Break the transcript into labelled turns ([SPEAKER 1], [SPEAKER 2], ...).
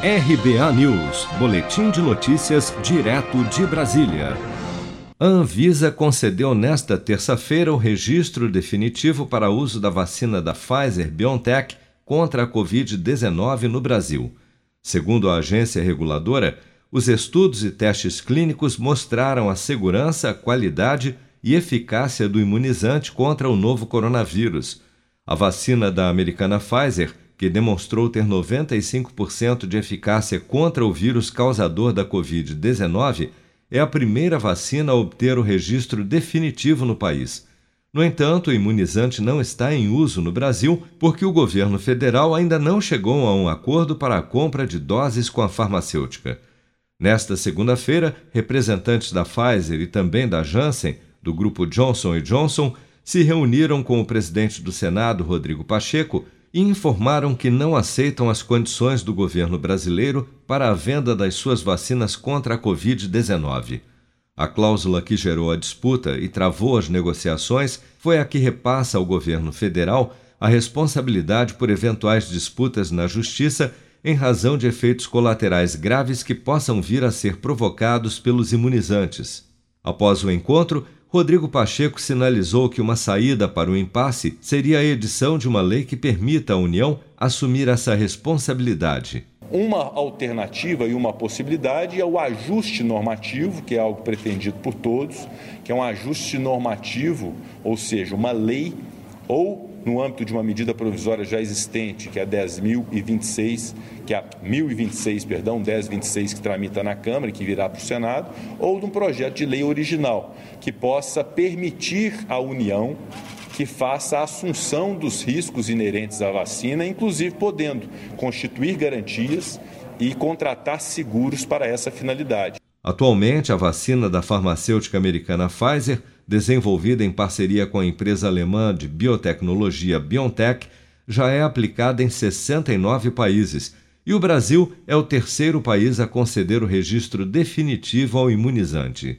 [SPEAKER 1] RBA News, Boletim de Notícias, direto de Brasília. A Anvisa concedeu nesta terça-feira o registro definitivo para uso da vacina da Pfizer BioNTech contra a Covid-19 no Brasil. Segundo a agência reguladora, os estudos e testes clínicos mostraram a segurança, qualidade e eficácia do imunizante contra o novo coronavírus. A vacina da americana Pfizer que demonstrou ter 95% de eficácia contra o vírus causador da Covid-19, é a primeira vacina a obter o registro definitivo no país. No entanto, o imunizante não está em uso no Brasil porque o governo federal ainda não chegou a um acordo para a compra de doses com a farmacêutica. Nesta segunda-feira, representantes da Pfizer e também da Janssen, do grupo Johnson Johnson, se reuniram com o presidente do Senado, Rodrigo Pacheco, e informaram que não aceitam as condições do governo brasileiro para a venda das suas vacinas contra a Covid-19. A cláusula que gerou a disputa e travou as negociações foi a que repassa ao governo federal a responsabilidade por eventuais disputas na justiça em razão de efeitos colaterais graves que possam vir a ser provocados pelos imunizantes. Após o encontro, Rodrigo Pacheco sinalizou que uma saída para o impasse seria a edição de uma lei que permita à União assumir essa responsabilidade.
[SPEAKER 2] Uma alternativa e uma possibilidade é o ajuste normativo, que é algo pretendido por todos, que é um ajuste normativo, ou seja, uma lei ou no âmbito de uma medida provisória já existente, que é a 10.026, que é a 1026, perdão, 1026 que tramita na Câmara e que virá para o Senado, ou de um projeto de lei original que possa permitir à União que faça a assunção dos riscos inerentes à vacina, inclusive podendo constituir garantias e contratar seguros para essa finalidade.
[SPEAKER 1] Atualmente, a vacina da farmacêutica americana Pfizer desenvolvida em parceria com a empresa alemã de biotecnologia BioNTech, já é aplicada em 69 países e o Brasil é o terceiro país a conceder o registro definitivo ao imunizante.